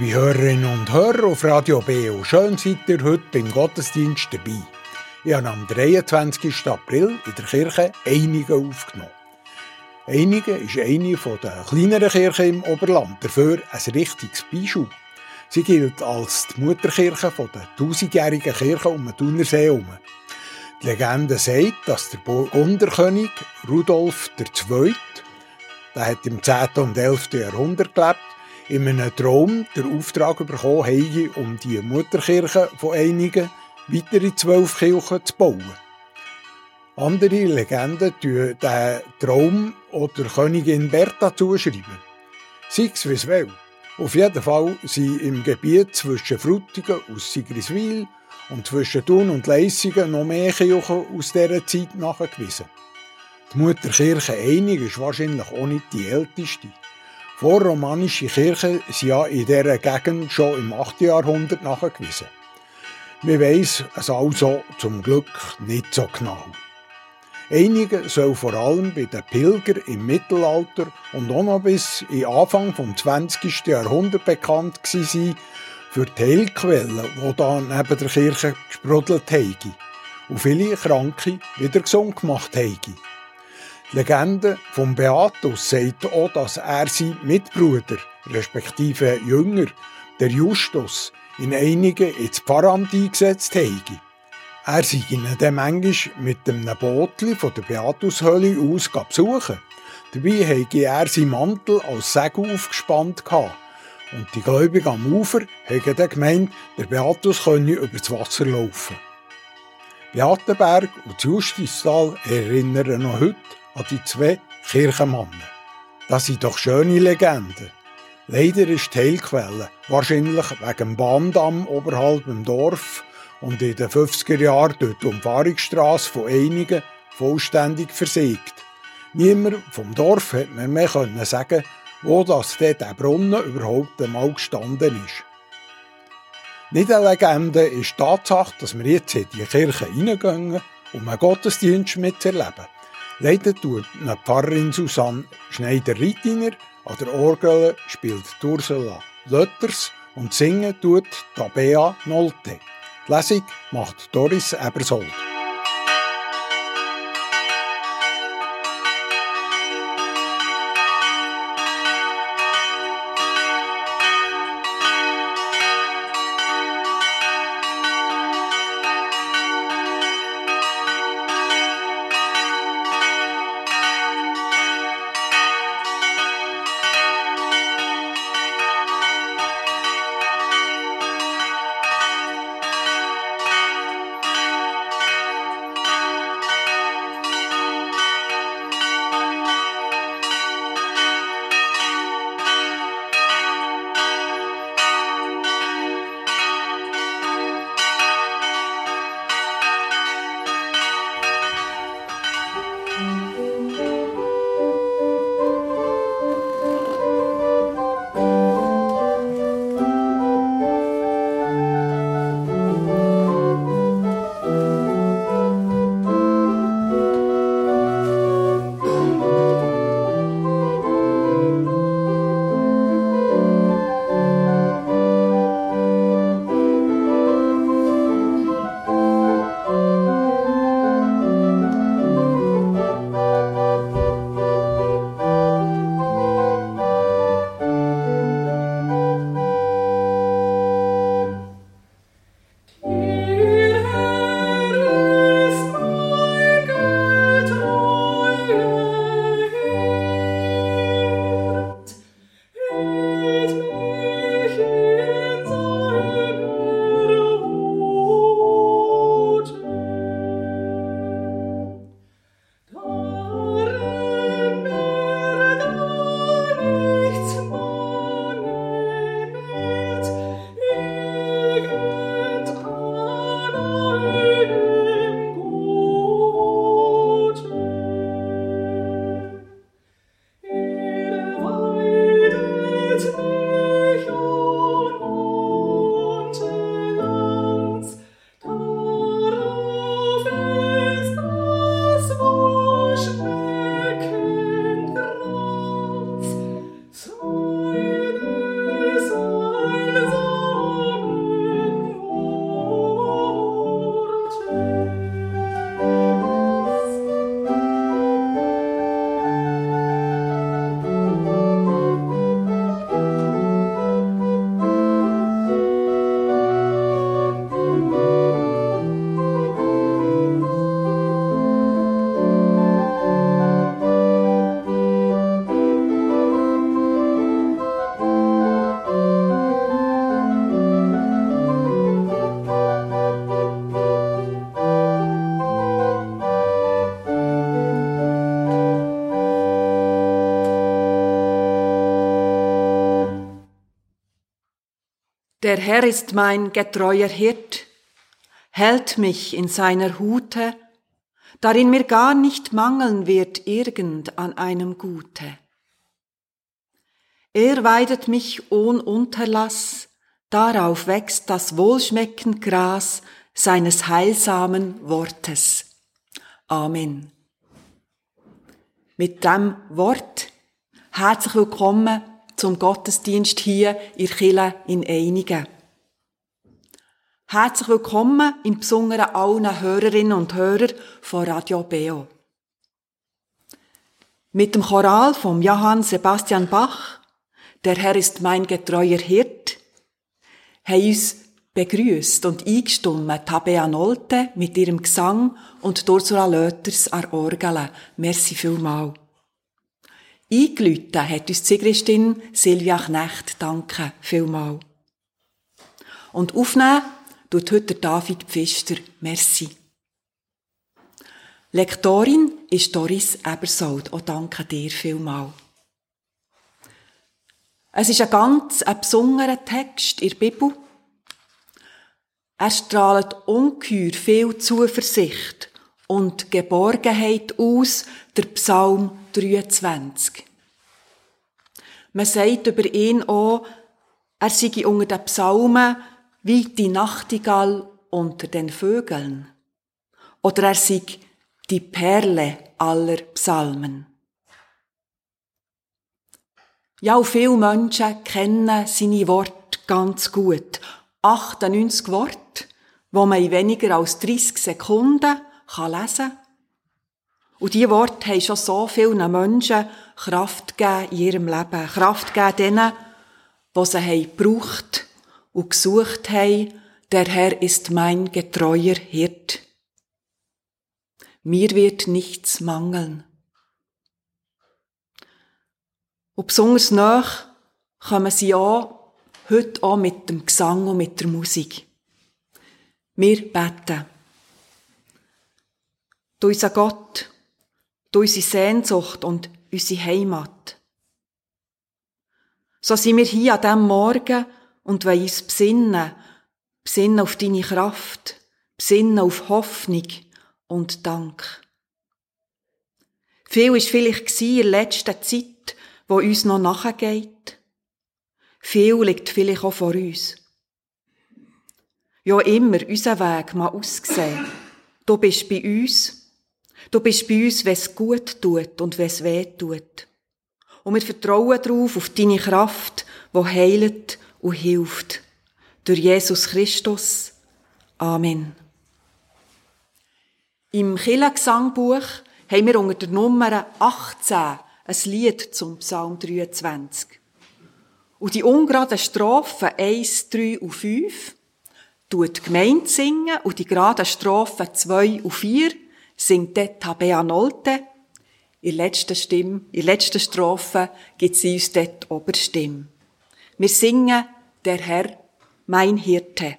Liebe Hörerinnen und Hörer auf Radio BO, schön seid ihr heute beim Gottesdienst dabei. Ich habe am 23. April in der Kirche Einigen aufgenommen. Einigen ist eine der kleineren Kirchen im Oberland, dafür ein richtiges Beispiel. Sie gilt als die Mutterkirche der tausendjährigen Kirche um den Thunersee herum. Die Legende sagt, dass der Burgunderkönig Rudolf II., der hat im 10. und 11. Jahrhundert gelebt, in einem Traum den Auftrag bekommen habe, um die Mutterkirche von einigen weitere zwölf Kirchen zu bauen. Andere Legenden tun den Traum oder Königin Bertha zuschreiben. Sei es wie es will. Auf jeden Fall sind im Gebiet zwischen Frutigen und Sigriswil und zwischen Thun und Leissingen noch mehr Kirchen aus dieser Zeit nachgewiesen. Die Mutterkirche Einig ist wahrscheinlich auch nicht die älteste. Vorromanische Kirchen sind ja in dieser Gegend schon im 8. Jahrhundert nachgewiesen. Wir weiss es also zum Glück nicht so genau. Einige soll vor allem bei den Pilgern im Mittelalter und auch noch bis in Anfang des 20. Jahrhunderts bekannt sein für die Heilquellen, die da neben der Kirche gesprudelt haben und viele Kranke wieder gesund gemacht haben. Legende vom Beatus sagt auch, dass er seinen Mitbruder, respektive Jünger, der Justus, in einigen ins Pfarramt eingesetzt habe. Er sei ihnen dann manchmal mit einem Bootli von der Beatushöhle aus besuchen. Dabei habe er seinen Mantel als Segel aufgespannt Und die Gläubigen am Ufer haben dann gemeint, der Beatus könne über das Wasser laufen. Beatenberg und Justistal erinnern noch heute an die zwei Kirchenmannen. Das sind doch schöne Legenden. Leider ist die Heilquelle wahrscheinlich wegen dem Bahndamm oberhalb dem Dorf und in den 50er Jahren durch die Umfahrungsstrasse von einigen vollständig versiegt. Niemand vom Dorf hat mir mehr sagen wo das der Brunnen überhaupt einmal gestanden ist. Nicht eine Legende ist die Tatsache, dass wir jetzt in die Kirche reingehen, um einen Gottesdienst mitzuerleben. Leider tut eine Pfarrerin Susanne Schneider-Rittiner, an der Orgel spielt Ursula Lötters und singen tut Tabea Nolte. Die Lesung macht Doris Ebersold. Der Herr ist mein getreuer Hirt, hält mich in seiner Hute, darin mir gar nicht mangeln wird irgend an einem Gute. Er weidet mich ohn Unterlass, darauf wächst das wohlschmeckend Gras seines heilsamen Wortes. Amen. Mit dem Wort herzlich willkommen zum Gottesdienst hier in Chile in Einigen. Herzlich willkommen im Besonderen allen Hörerinnen und Hörer von Radio Beo. Mit dem Choral von Johann Sebastian Bach, Der Herr ist mein getreuer Hirt, haben uns begrüßt und eingestimmt Tabea Nolte mit ihrem Gesang und Ursula Löters an Orgel. Merci vielmals. Eingelüht hat uns Sigristin Silvia Knecht. Danke vielmal. Und aufnehmen tut heute David Pfister. Merci. Lektorin ist Doris Ebersold. Auch danke dir vielmal. Es ist ein ganz ein besonderer Text in der Bibel. Er strahlt ungeheuer viel Zuversicht und Geborgenheit aus, der Psalm 23. Man sagt über ihn auch, er sei unter den Psalmen wie die Nachtigall unter den Vögeln. Oder er sei die Perle aller Psalmen. Ja, auch viele Menschen kennen seine Worte ganz gut. 98 Worte, wo man in weniger als 30 Sekunden lesen kann. Und diese Worte haben schon so vielen Menschen Kraft gegeben in ihrem Leben. Kraft gegeben denen, die sie haben gebraucht und gesucht haben. Der Herr ist mein getreuer Hirt. Mir wird nichts mangeln. Und besonders nach kommen sie auch heute auch mit dem Gesang und mit der Musik. Wir beten. Du unser Gott, du unsere Sehnsucht und unsere Heimat. So sind wir hier an diesem Morgen und wollen uns besinnen, besinnen auf deine Kraft, besinnen auf Hoffnung und Dank. Viel war vielleicht in der letzten Zeit, wo uns noch nachgeht. Viel liegt vielleicht auch vor uns. Ja, immer unser Weg mal ausgesehen. Du bist bei uns. Du bist bei uns, wenn es gut tut und wenn es weh tut. Und wir vertrauen darauf, auf deine Kraft, wo heilt und hilft. Durch Jesus Christus. Amen. Im Killa-Gesangbuch haben wir unter der Nummer 18 ein Lied zum Psalm 23. Und die ungeraden Strophen 1, 3 und 5 tut die Gemeinde singen und die geraden Strophen 2 und 4 singt dort Tabea Nolte. In der letzten Stimme, in der letzten Strophe gibt sie uns dort Oberstimme. Wir singen der Herr, mein Hirte.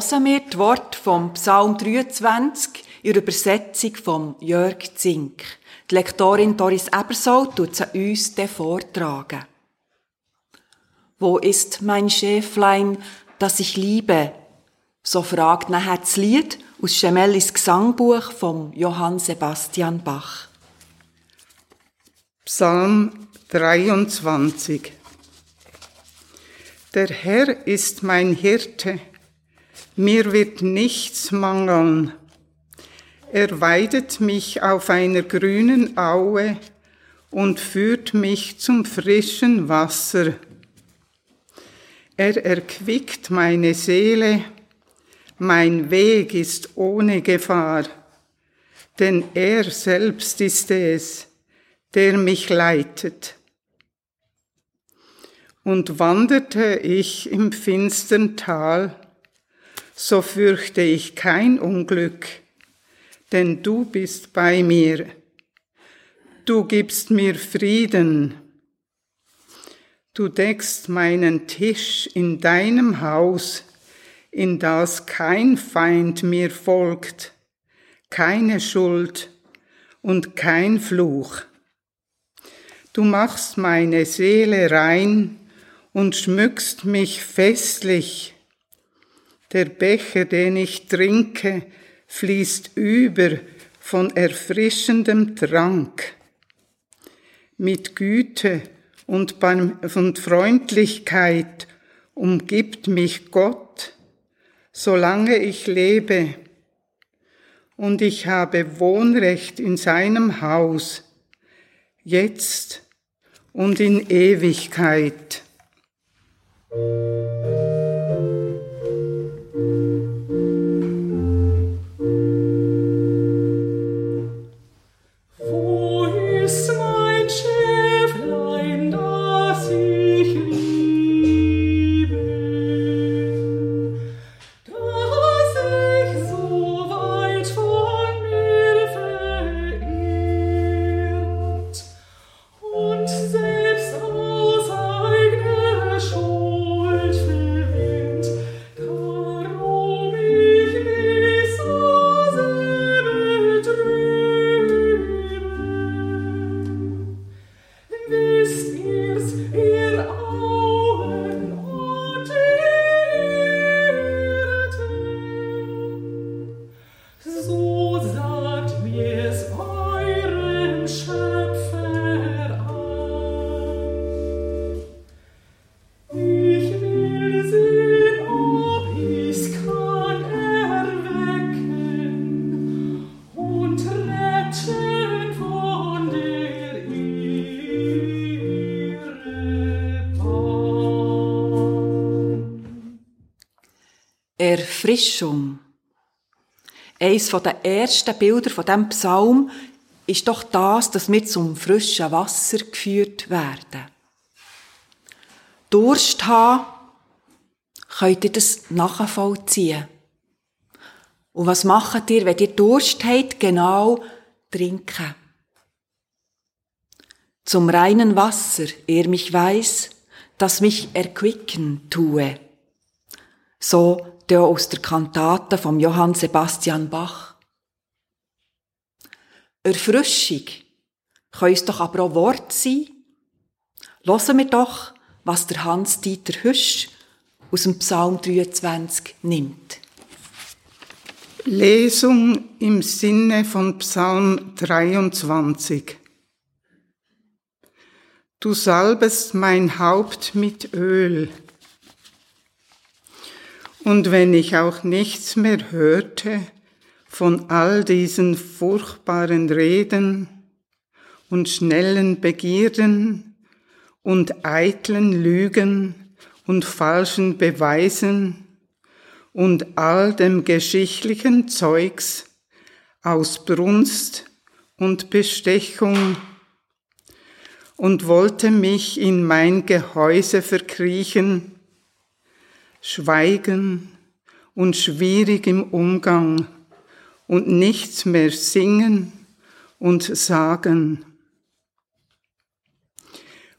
Hören wir die Worte vom Psalm 23 in der Übersetzung von Jörg Zink. Die Lektorin Doris Ebersold tut sie uns vortragen. Wo ist mein Schäflein, das ich liebe? So fragt nachher das Lied aus Schemellis Gesangbuch vom Johann Sebastian Bach. Psalm 23 Der Herr ist mein Hirte, mir wird nichts mangeln. Er weidet mich auf einer grünen Aue und führt mich zum frischen Wasser. Er erquickt meine Seele, mein Weg ist ohne Gefahr, denn er selbst ist es, der mich leitet. Und wanderte ich im finstern Tal, so fürchte ich kein Unglück, denn du bist bei mir. Du gibst mir Frieden. Du deckst meinen Tisch in deinem Haus, in das kein Feind mir folgt, keine Schuld und kein Fluch. Du machst meine Seele rein und schmückst mich festlich der Becher, den ich trinke, fließt über von erfrischendem Trank. Mit Güte und Freundlichkeit umgibt mich Gott, solange ich lebe, und ich habe Wohnrecht in seinem Haus, jetzt und in Ewigkeit. always Erfrischung. Eines der ersten Bilder von diesem Psalm ist doch das, dass wir zum frischen Wasser geführt werden. Durst haben, könnt ihr das nachvollziehen. Und was macht ihr, wenn ihr Durst habt? Genau trinken. Zum reinen Wasser, er mich weiß, das mich erquicken tue. So der aus der Kantate vom Johann Sebastian Bach. Erfrischung kann uns doch aber auch Wort sein. Hören wir doch, was der Hans-Dieter Hüsch aus dem Psalm 23 nimmt. Lesung im Sinne von Psalm 23. Du salbest mein Haupt mit Öl und wenn ich auch nichts mehr hörte von all diesen furchtbaren Reden und schnellen Begierden und eitlen Lügen und falschen Beweisen und all dem geschichtlichen Zeugs aus Brunst und Bestechung und wollte mich in mein Gehäuse verkriechen, Schweigen und schwierig im Umgang und nichts mehr singen und sagen.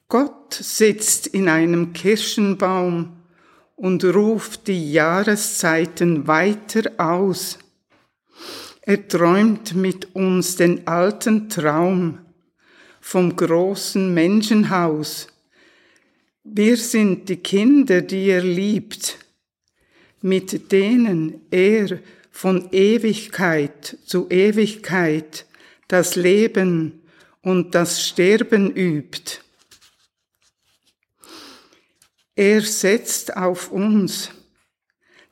Gott sitzt in einem Kirschenbaum und ruft die Jahreszeiten weiter aus. Er träumt mit uns den alten Traum vom großen Menschenhaus. Wir sind die Kinder, die er liebt, mit denen er von Ewigkeit zu Ewigkeit das Leben und das Sterben übt. Er setzt auf uns,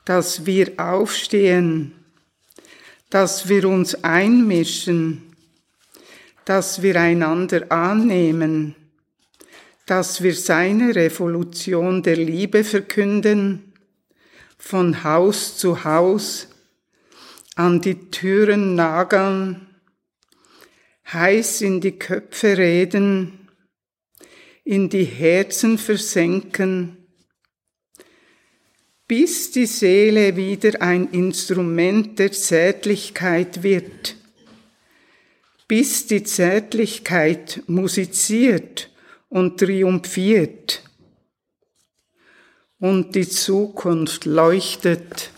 dass wir aufstehen, dass wir uns einmischen, dass wir einander annehmen, dass wir seine Revolution der Liebe verkünden, von Haus zu Haus, an die Türen nageln, heiß in die Köpfe reden, in die Herzen versenken, bis die Seele wieder ein Instrument der Zärtlichkeit wird, bis die Zärtlichkeit musiziert und triumphiert und die Zukunft leuchtet.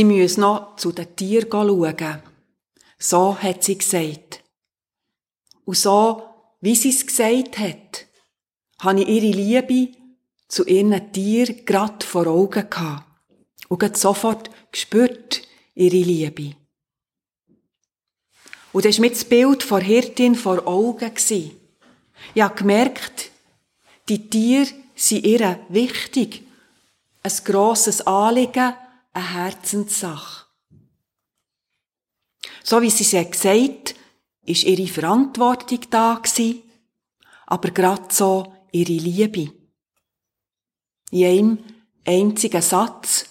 Sie müsse noch zu den Tieren schauen. So hat sie gesagt. Und so, wie sie es gesagt hat, habe ich ihre Liebe zu ihren Tieren grad vor Augen gehabt. Und sofort gespürt ihre Liebe. Und das war mir das Bild von Hirtin vor Augen. Ich habe gemerkt, die Tiere sind ihr wichtig. Ein grosses Anliegen, eine Herzenssache. So wie sie es gesagt hat, ist ihre Verantwortung da gewesen, aber gerade so ihre Liebe. In einem einzigen Satz,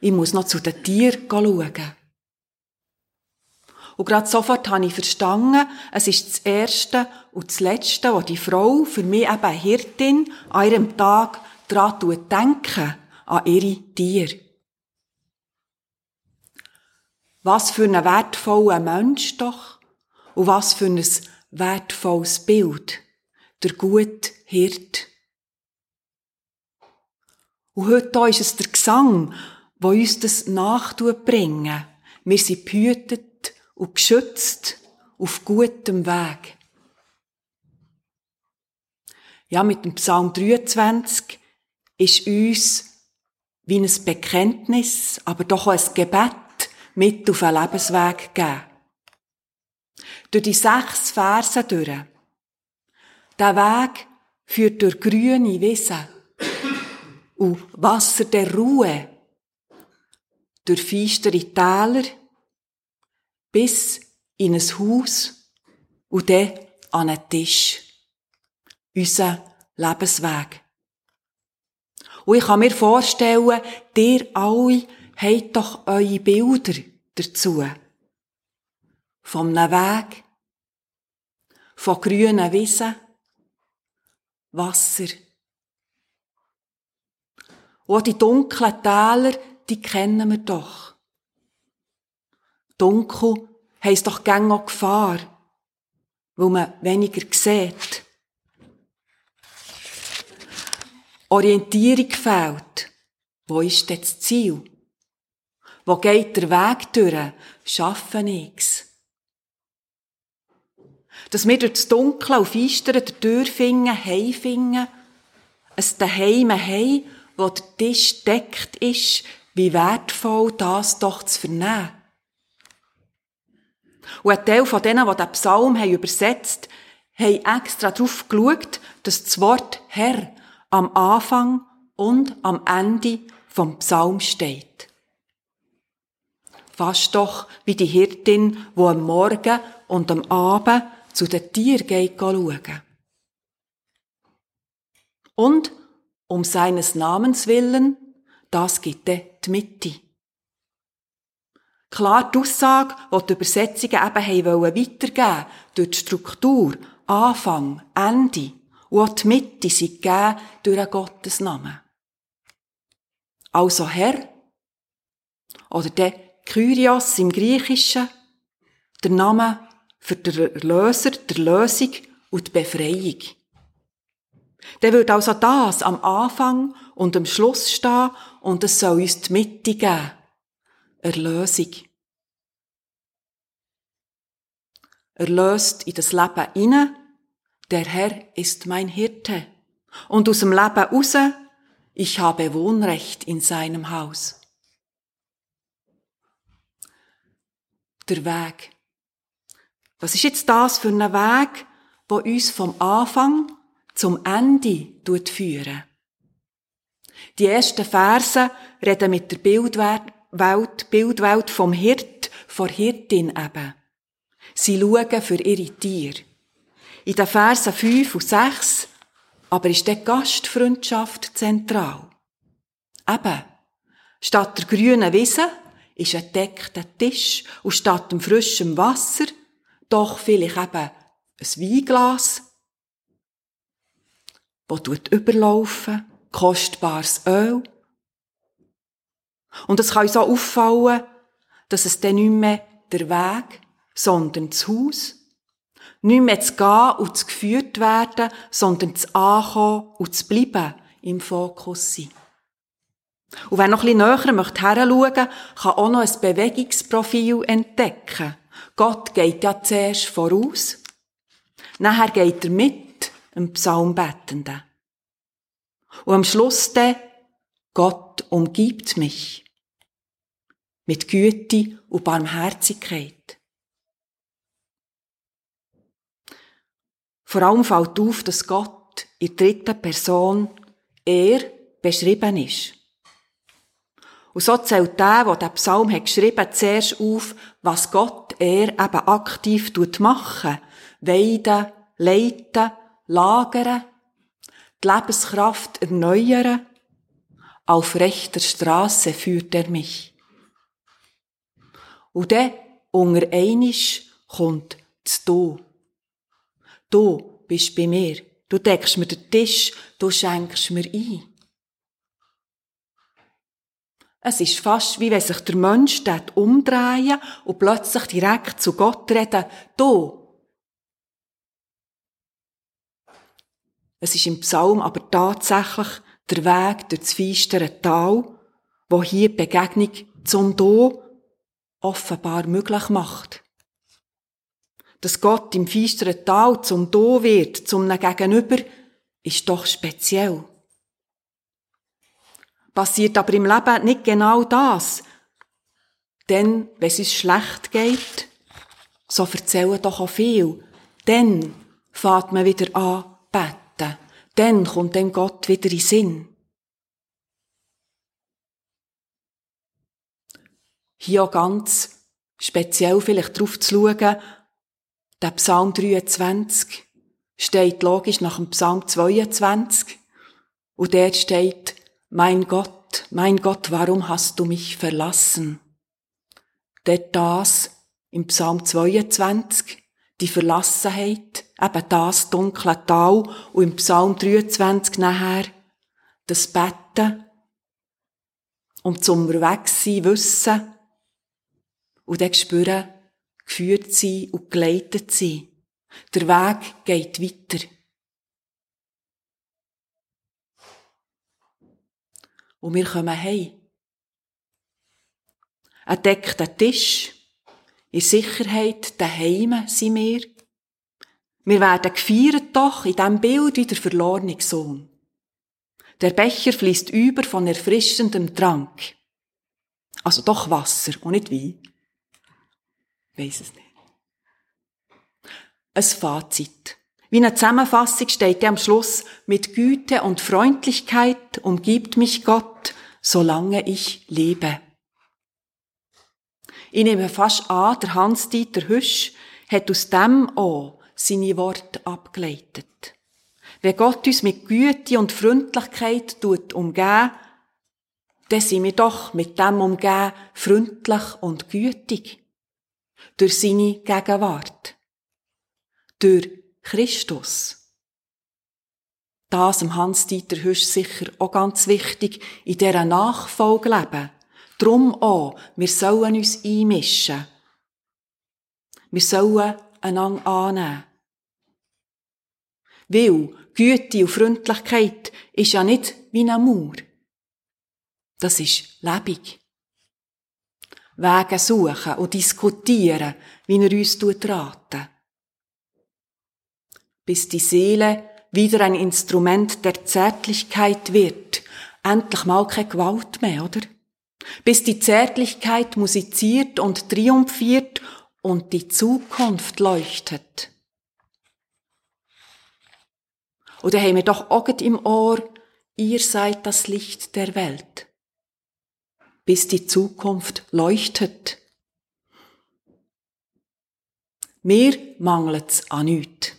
ich muss noch zu den Tieren schauen. Und gerade sofort habe ich verstanden, es ist das Erste und das Letzte, was die Frau, für mich eben Hirtin, an ihrem Tag daran denken, an ihre Tiere. Was für ein wertvoller Mensch doch und was für ein wertvolles Bild. Der gute Hirt. Und heute ist es der Gesang, wo uns das nachbringen. Wir sind behütet und geschützt auf gutem Weg. Ja, mit dem Psalm 23 ist uns wie ein Bekenntnis, aber doch auch ein Gebet mit auf einen Lebensweg gegeben. Durch die sechs Verse durch. Der Weg führt durch grüne Wiesen und Wasser der Ruhe, durch feistere Täler bis in ein Haus und dann an einen Tisch. Unser Lebensweg. Und ich kann mir vorstellen, dir alle habt doch eure Bilder dazu. Vom Weg, von grünen Wiesen, Wasser. Und die dunklen Täler, die kennen wir doch. Dunkel heisst doch gäng auch Gefahr, weil man weniger sieht. Orientierung fehlt. Wo ist denn das Ziel? Wo geht der Weg durch? Schaffen nix. Dass wir durch das Dunkle auf Eistern der Tür finden, heimfinden, ein Daheim haben, wo der Tisch deckt ist, wie wertvoll das doch zu vernehmen. Und ein Teil von denen, die den Psalm haben übersetzt haben, extra darauf geschaut, dass das Wort Herr am Anfang und am Ende vom Psalm steht. Fast doch wie die Hirtin, wo am Morgen und am Abend zu den Tieren geht schauen. Und um seines Namens willen, das gibt er die Mitte. Klar, die Aussage, die die Übersetzungen eben weitergeben durch die Struktur, Anfang, Ende und auch die Mitte sind gegeben durch Gottes Namen. Also Herr, oder der Kyrios im Griechischen, der Name für den Erlöser, der Lösung und die Befreiung. Der wird also das am Anfang und am Schluss stehen und es soll uns die Mitte geben. Erlösung. Erlöst in das Leben inne, der Herr ist mein Hirte. Und aus dem Leben raus, ich habe Wohnrecht in seinem Haus. Der Weg. Was ist jetzt das für ein Weg, der uns vom Anfang zum Ende führen? Die ersten Verse reden mit der Bildwelt, Bildwelt vom Hirt, vor Hirtin eben. Sie schauen für ihre Tiere. In den Versen 5 und 6 aber ist die Gastfreundschaft zentral. Eben, statt der grünen Wiese ist ein deckter Tisch und statt dem frischen Wasser doch vielleicht eben ein Weinglas, wo tut überlaufen, kostbares Öl. Und es kann so auffallen, dass es dann nicht mehr der Weg, sondern das Haus, nicht mehr zu gehen und zu geführt werden, sondern zu ankommen und zu bleiben im Fokus sein. Und wer noch ein bisschen näher möchte heranschauen, kann auch noch ein Bewegungsprofil entdecken. Gott geht ja zuerst voraus. Nachher geht er mit dem Psalmbettenden. Und am Schluss dann, Gott umgibt mich. Mit Güte und Barmherzigkeit. Vor allem fällt auf, dass Gott in der dritten Person er beschrieben ist. Und so zählt der, der den Psalm hat geschrieben, zuerst auf, was Gott er eben aktiv machen Weiden, leiten, lagern, die Lebenskraft erneuern. Auf rechter Straße führt er mich. Und dann, unter einisch, kommt das Du. Du bist bei mir. Du deckst mir den Tisch, du schenkst mir ein. Es ist fast, wie wenn sich der Mensch dort umdrehen und plötzlich direkt zu Gott reden, du. Es ist im Psalm aber tatsächlich der Weg durch das feistere Tal, wo hier die Begegnung zum Do offenbar möglich macht. Dass Gott im feisteren Tal zum Do wird, zum Gegenüber, ist doch speziell passiert aber im Leben nicht genau das. Denn, wenn es uns schlecht geht, so erzählen doch auch viel. Dann fährt man wieder an, beten. Dann kommt dem Gott wieder in Sinn. Hier auch ganz speziell vielleicht darauf zu schauen, der Psalm 23 steht logisch nach dem Psalm 22 und dort steht, mein Gott, mein Gott, warum hast du mich verlassen? Der das im Psalm 22, die Verlassenheit, eben das dunkle Tal und im Psalm 23 nachher das Betten und zum Unterwegssein wissen und dann spüren, geführt sein und geleitet sein. Der Weg geht weiter. Und wir kommen heim. Ein deckter Tisch, in Sicherheit daheim sind wir. Wir werden gefeiert doch in diesem Bild wie der verlorene Sohn. Der Becher fließt über von erfrischendem Trank. Also doch Wasser und nicht Wein. Weiss es nicht. Ein Fazit. Wie eine Zusammenfassung steht am Schluss, mit Güte und Freundlichkeit umgibt mich Gott, solange ich lebe. Ich nehme fast an, der Hans-Dieter Hüsch hat aus dem auch seine Worte abgeleitet. Wenn Gott uns mit Güte und Freundlichkeit tut umgehen, dann sind wir doch mit dem umgehen freundlich und gütig. Durch seine Gegenwart. Durch Christus. Das am Hans-Dieter Hüsch sicher auch ganz wichtig in dieser Nachfolge leben. Drum auch, wir sollen uns einmischen. Wir sollen einander annehmen. Weil Güte und Freundlichkeit ist ja nicht wie ein Mauer. Das ist lebig. Wege suchen und diskutieren, wie er uns raten bis die Seele wieder ein Instrument der Zärtlichkeit wird. Endlich mal keine Gewalt mehr, oder? Bis die Zärtlichkeit musiziert und triumphiert und die Zukunft leuchtet. Oder haben wir doch auch im Ohr, ihr seid das Licht der Welt. Bis die Zukunft leuchtet. Mir mangelt's an nichts.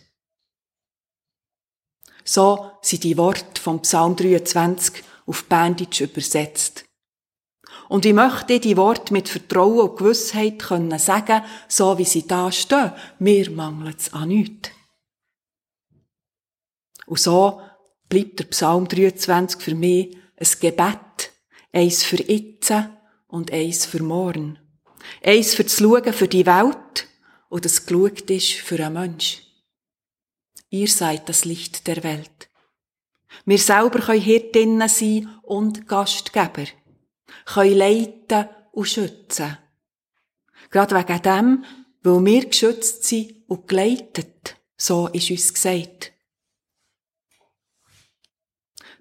So sind die Worte vom Psalm 23 auf Berndeutsch übersetzt. Und ich möchte die Worte mit Vertrauen und Gewissheit können sagen, so wie sie da stehen. Mir mangelt es an nichts. Und so bleibt der Psalm 23 für mich ein Gebet. Eins für jetzt und eins für morgen. Eins für das Schauen für die Welt und das geschaut ist für einen Mensch. Ihr seid das Licht der Welt. Wir selber können Hirtinnen sein und Gastgeber, können leiten und schützen. Gerade wegen dem, weil wir geschützt sind und geleitet, so ist uns gesagt.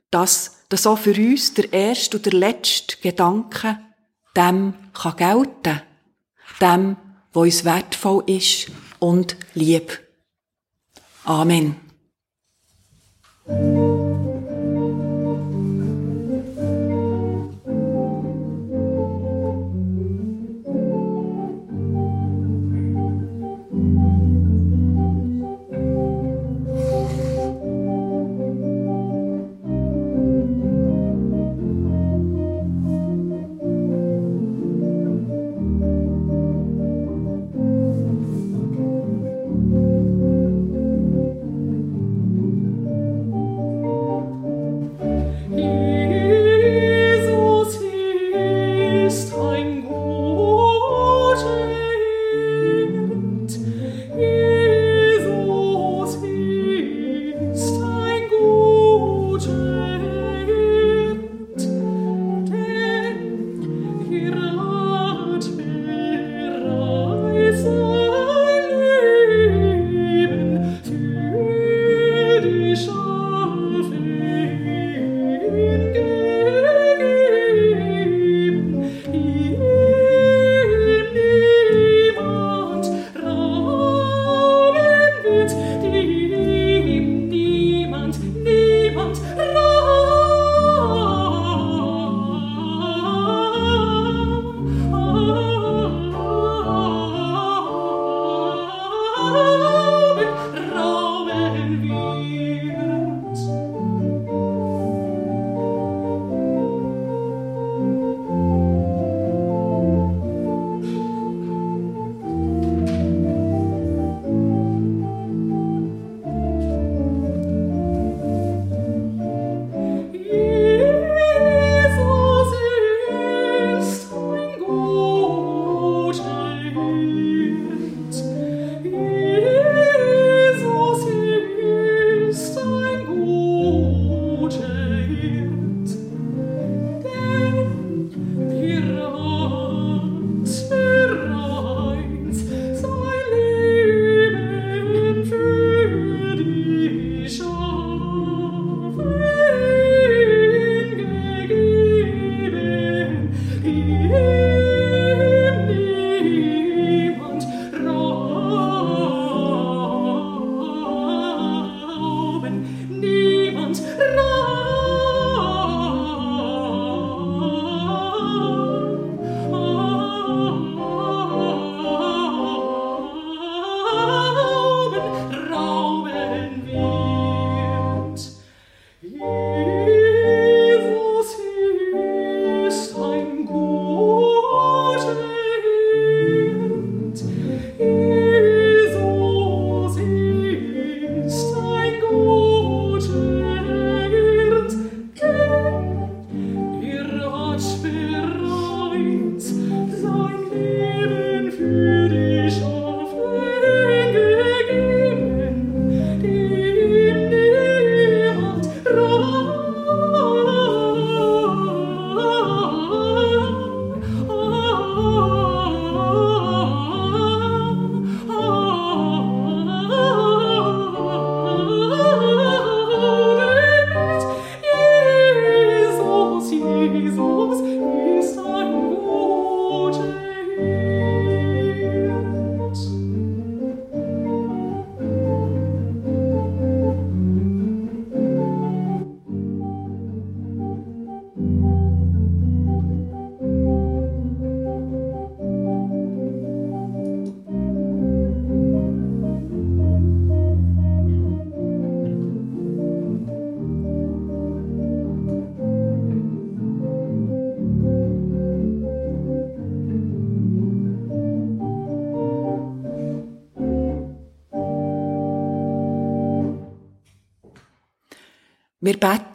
Dass, dass auch für uns der erste und der letzte Gedanke dem kann gelten. Dem, wo uns wertvoll ist und lieb. Amen.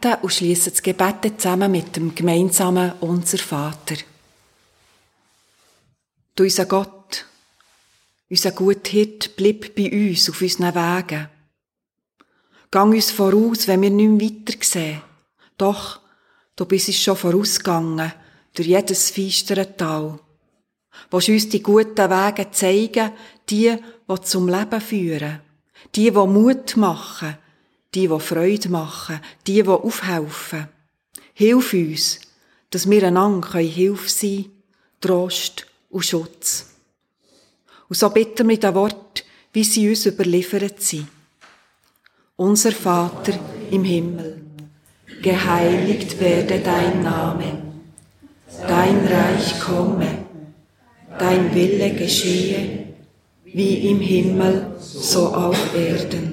Beten und schließen das Gebet zusammen mit dem gemeinsamen Unser Vater. Du, unser Gott, unser guter Hirt, bleib bei uns auf unseren Wegen. Gang uns voraus, wenn wir nicht mehr weiter sehen. Doch, du bist es schon vorausgegangen, durch jedes feistere Tal. Willst uns die guten Wege zeigen, die, die zum Leben führen. Die, die Mut machen. Die, die Freude machen. Die, die aufhelfen. Hilf uns, dass wir einander Hilfe sein können, Trost und Schutz. Und so bitten wir in Wort, wie sie uns überliefert sind. Unser Vater im Himmel, geheiligt werde dein Name, dein Reich komme, dein Wille geschehe, wie im Himmel, so auf Erden.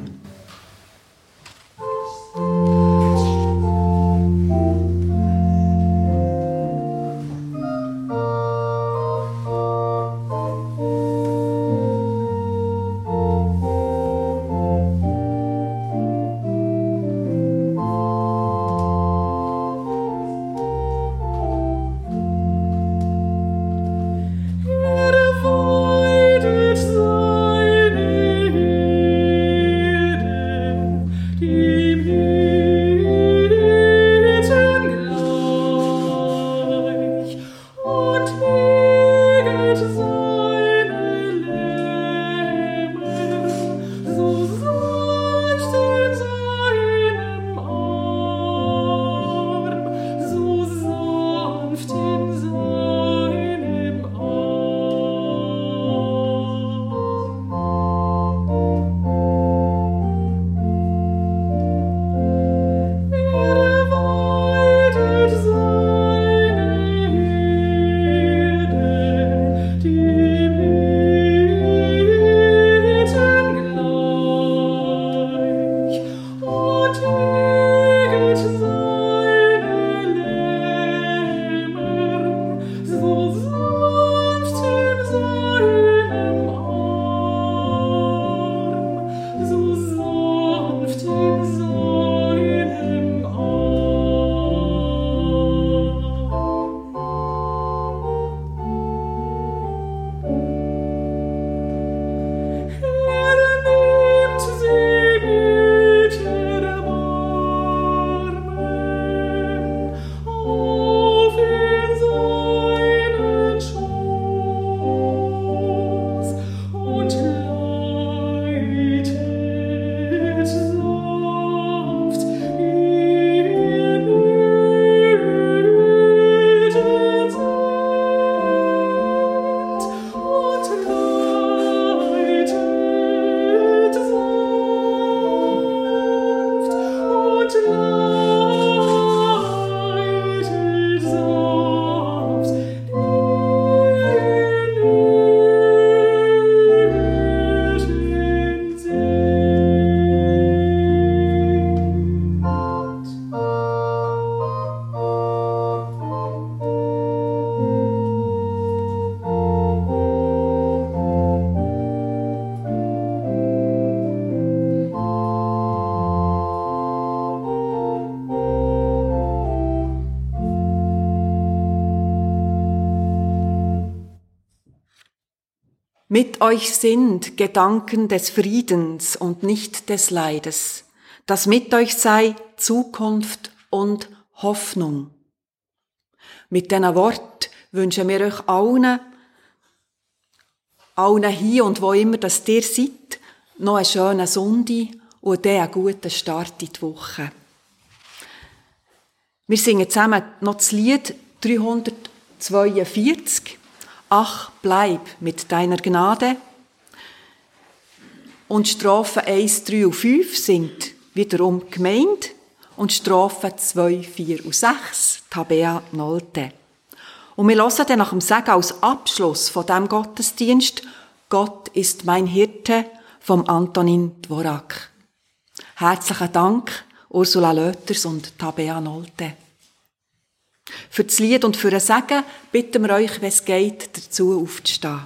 Euch sind Gedanken des Friedens und nicht des Leides, dass mit euch sei Zukunft und Hoffnung. Mit diesen Wort wünschen wir euch allen, allen hier und wo immer das ihr seid, noch einen schönen Sonntag und dann einen guten Start in die Woche. Wir singen zusammen noch das Lied 342. Ach, bleib mit deiner Gnade. Und Strophen 1, 3 und 5 sind wiederum gemeint und Strophen 2, 4 und 6 Tabea Nolte. Und wir hören dann nach dem Sagen als Abschluss von dem Gottesdienst Gott ist mein Hirte vom Antonin Dvorak. Herzlichen Dank, Ursula Löters und Tabea Nolte. Für das Lied und für ein Segen bitten wir euch, wenn es geht, dazu aufzustehen.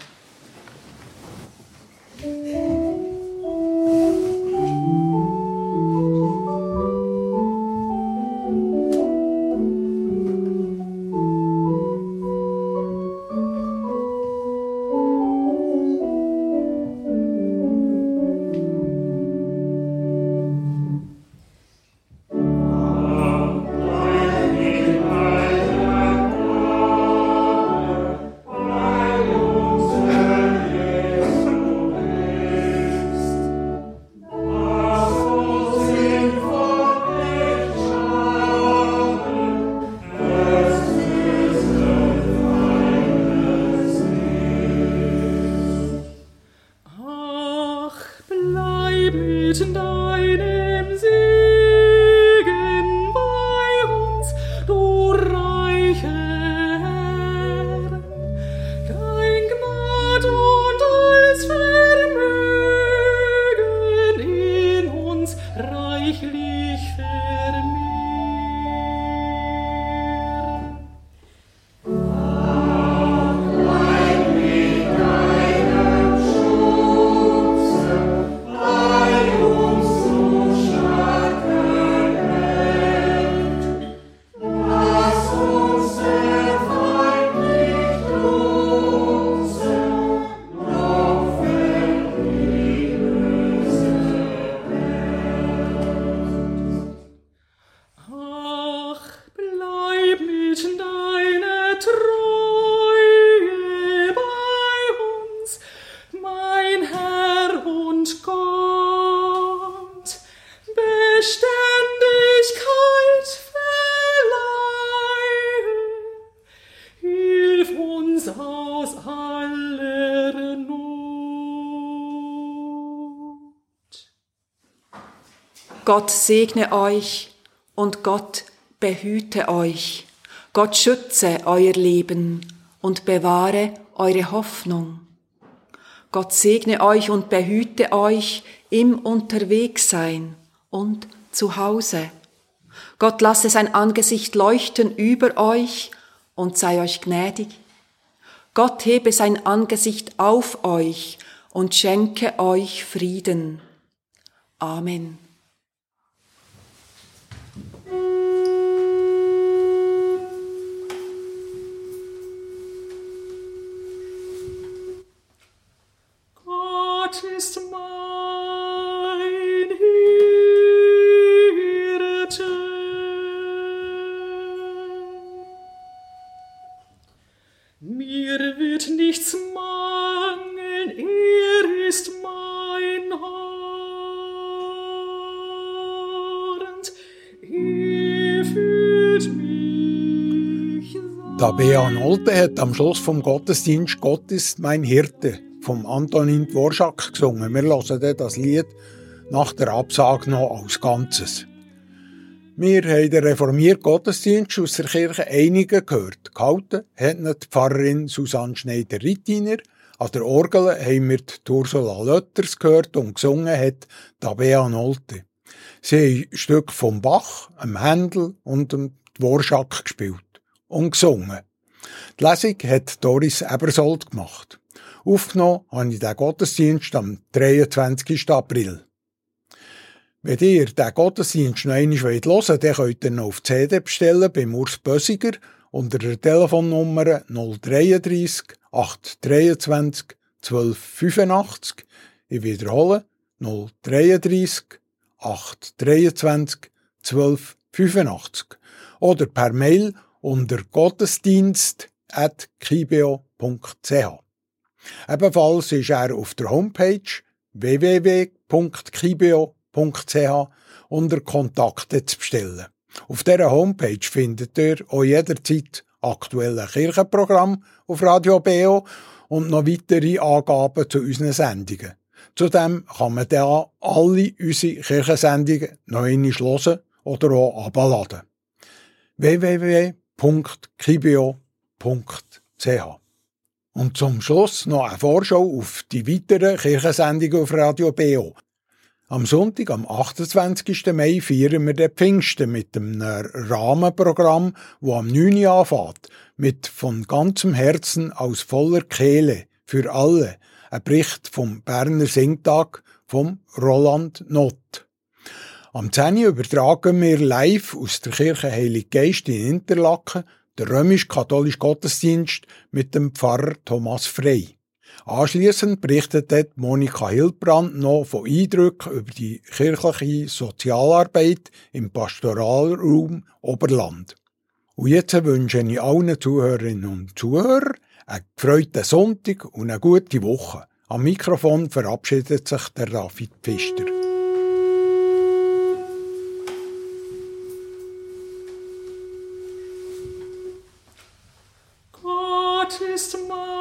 Gott segne euch und Gott behüte euch. Gott schütze euer Leben und bewahre eure Hoffnung. Gott segne euch und behüte euch im Unterwegssein und zu Hause. Gott lasse sein Angesicht leuchten über euch und sei euch gnädig. Gott hebe sein Angesicht auf euch und schenke euch Frieden. Amen. Mir wird nichts mangeln, er ist mein Hort. Er fühlt mich. Tabea Nolte hat am Schluss vom Gottesdienst Gott ist mein Hirte vom Antonin Dvorak gesungen. Wir hören das Lied nach der Absage noch als Ganzes. Wir haben den reformierten Gottesdienst aus der Kirche einigen gehört. Gehalten hat die Pfarrerin Susanne Schneider-Rittiner. An der Orgel haben wir die Ursula Lötters gehört und gesungen hat Tabea Nolte. Sie haben Stück vom Bach, einem Händel und dem Dvorak gespielt und gesungen. Die Lesung hat Doris Ebersold gemacht. Aufgenommen habe ich den Gottesdienst am 23. April. Wenn ihr den Gottesdienst noch einmal hören wollt, dann könnt ihr ihn auf CD bestellen beim Urs Bösiger unter der Telefonnummer 033 823 1285. Ich wiederhole 033 823 1285 oder per Mail unter gottesdienst.kibeo.ch. Ebenfalls ist er auf der Homepage www.kibio.ch unter Kontakte zu bestellen. Auf dieser Homepage findet ihr auch jederzeit aktuelle Kirchenprogramm auf Radio BO und noch weitere Angaben zu unseren Sendungen. Zudem kann man da alle unsere Kirchensendungen noch einmal hören oder auch abladen. www.kibio.ch und zum Schluss noch eine Vorschau auf die weiteren Kirchensendungen auf Radio BO. Am Sonntag, am 28. Mai, feiern wir den Pfingsten mit einem Rahmenprogramm, wo am 9. Uhr anfängt, mit von ganzem Herzen aus voller Kehle für alle ein Bericht vom Berner Singtag vom Roland Nott. Am 10. übertragen wir live aus der Kirche Heilig Geist in Interlaken der römisch-katholische Gottesdienst mit dem Pfarrer Thomas Frey. Anschließend berichtet dort Monika Hildbrand noch von Eindrücken über die kirchliche Sozialarbeit im Pastoralraum Oberland. Und jetzt wünsche ich allen Zuhörerinnen und Zuhörern einen gefreuten Sonntag und eine gute Woche. Am Mikrofon verabschiedet sich der David Pfister. Gott ist mein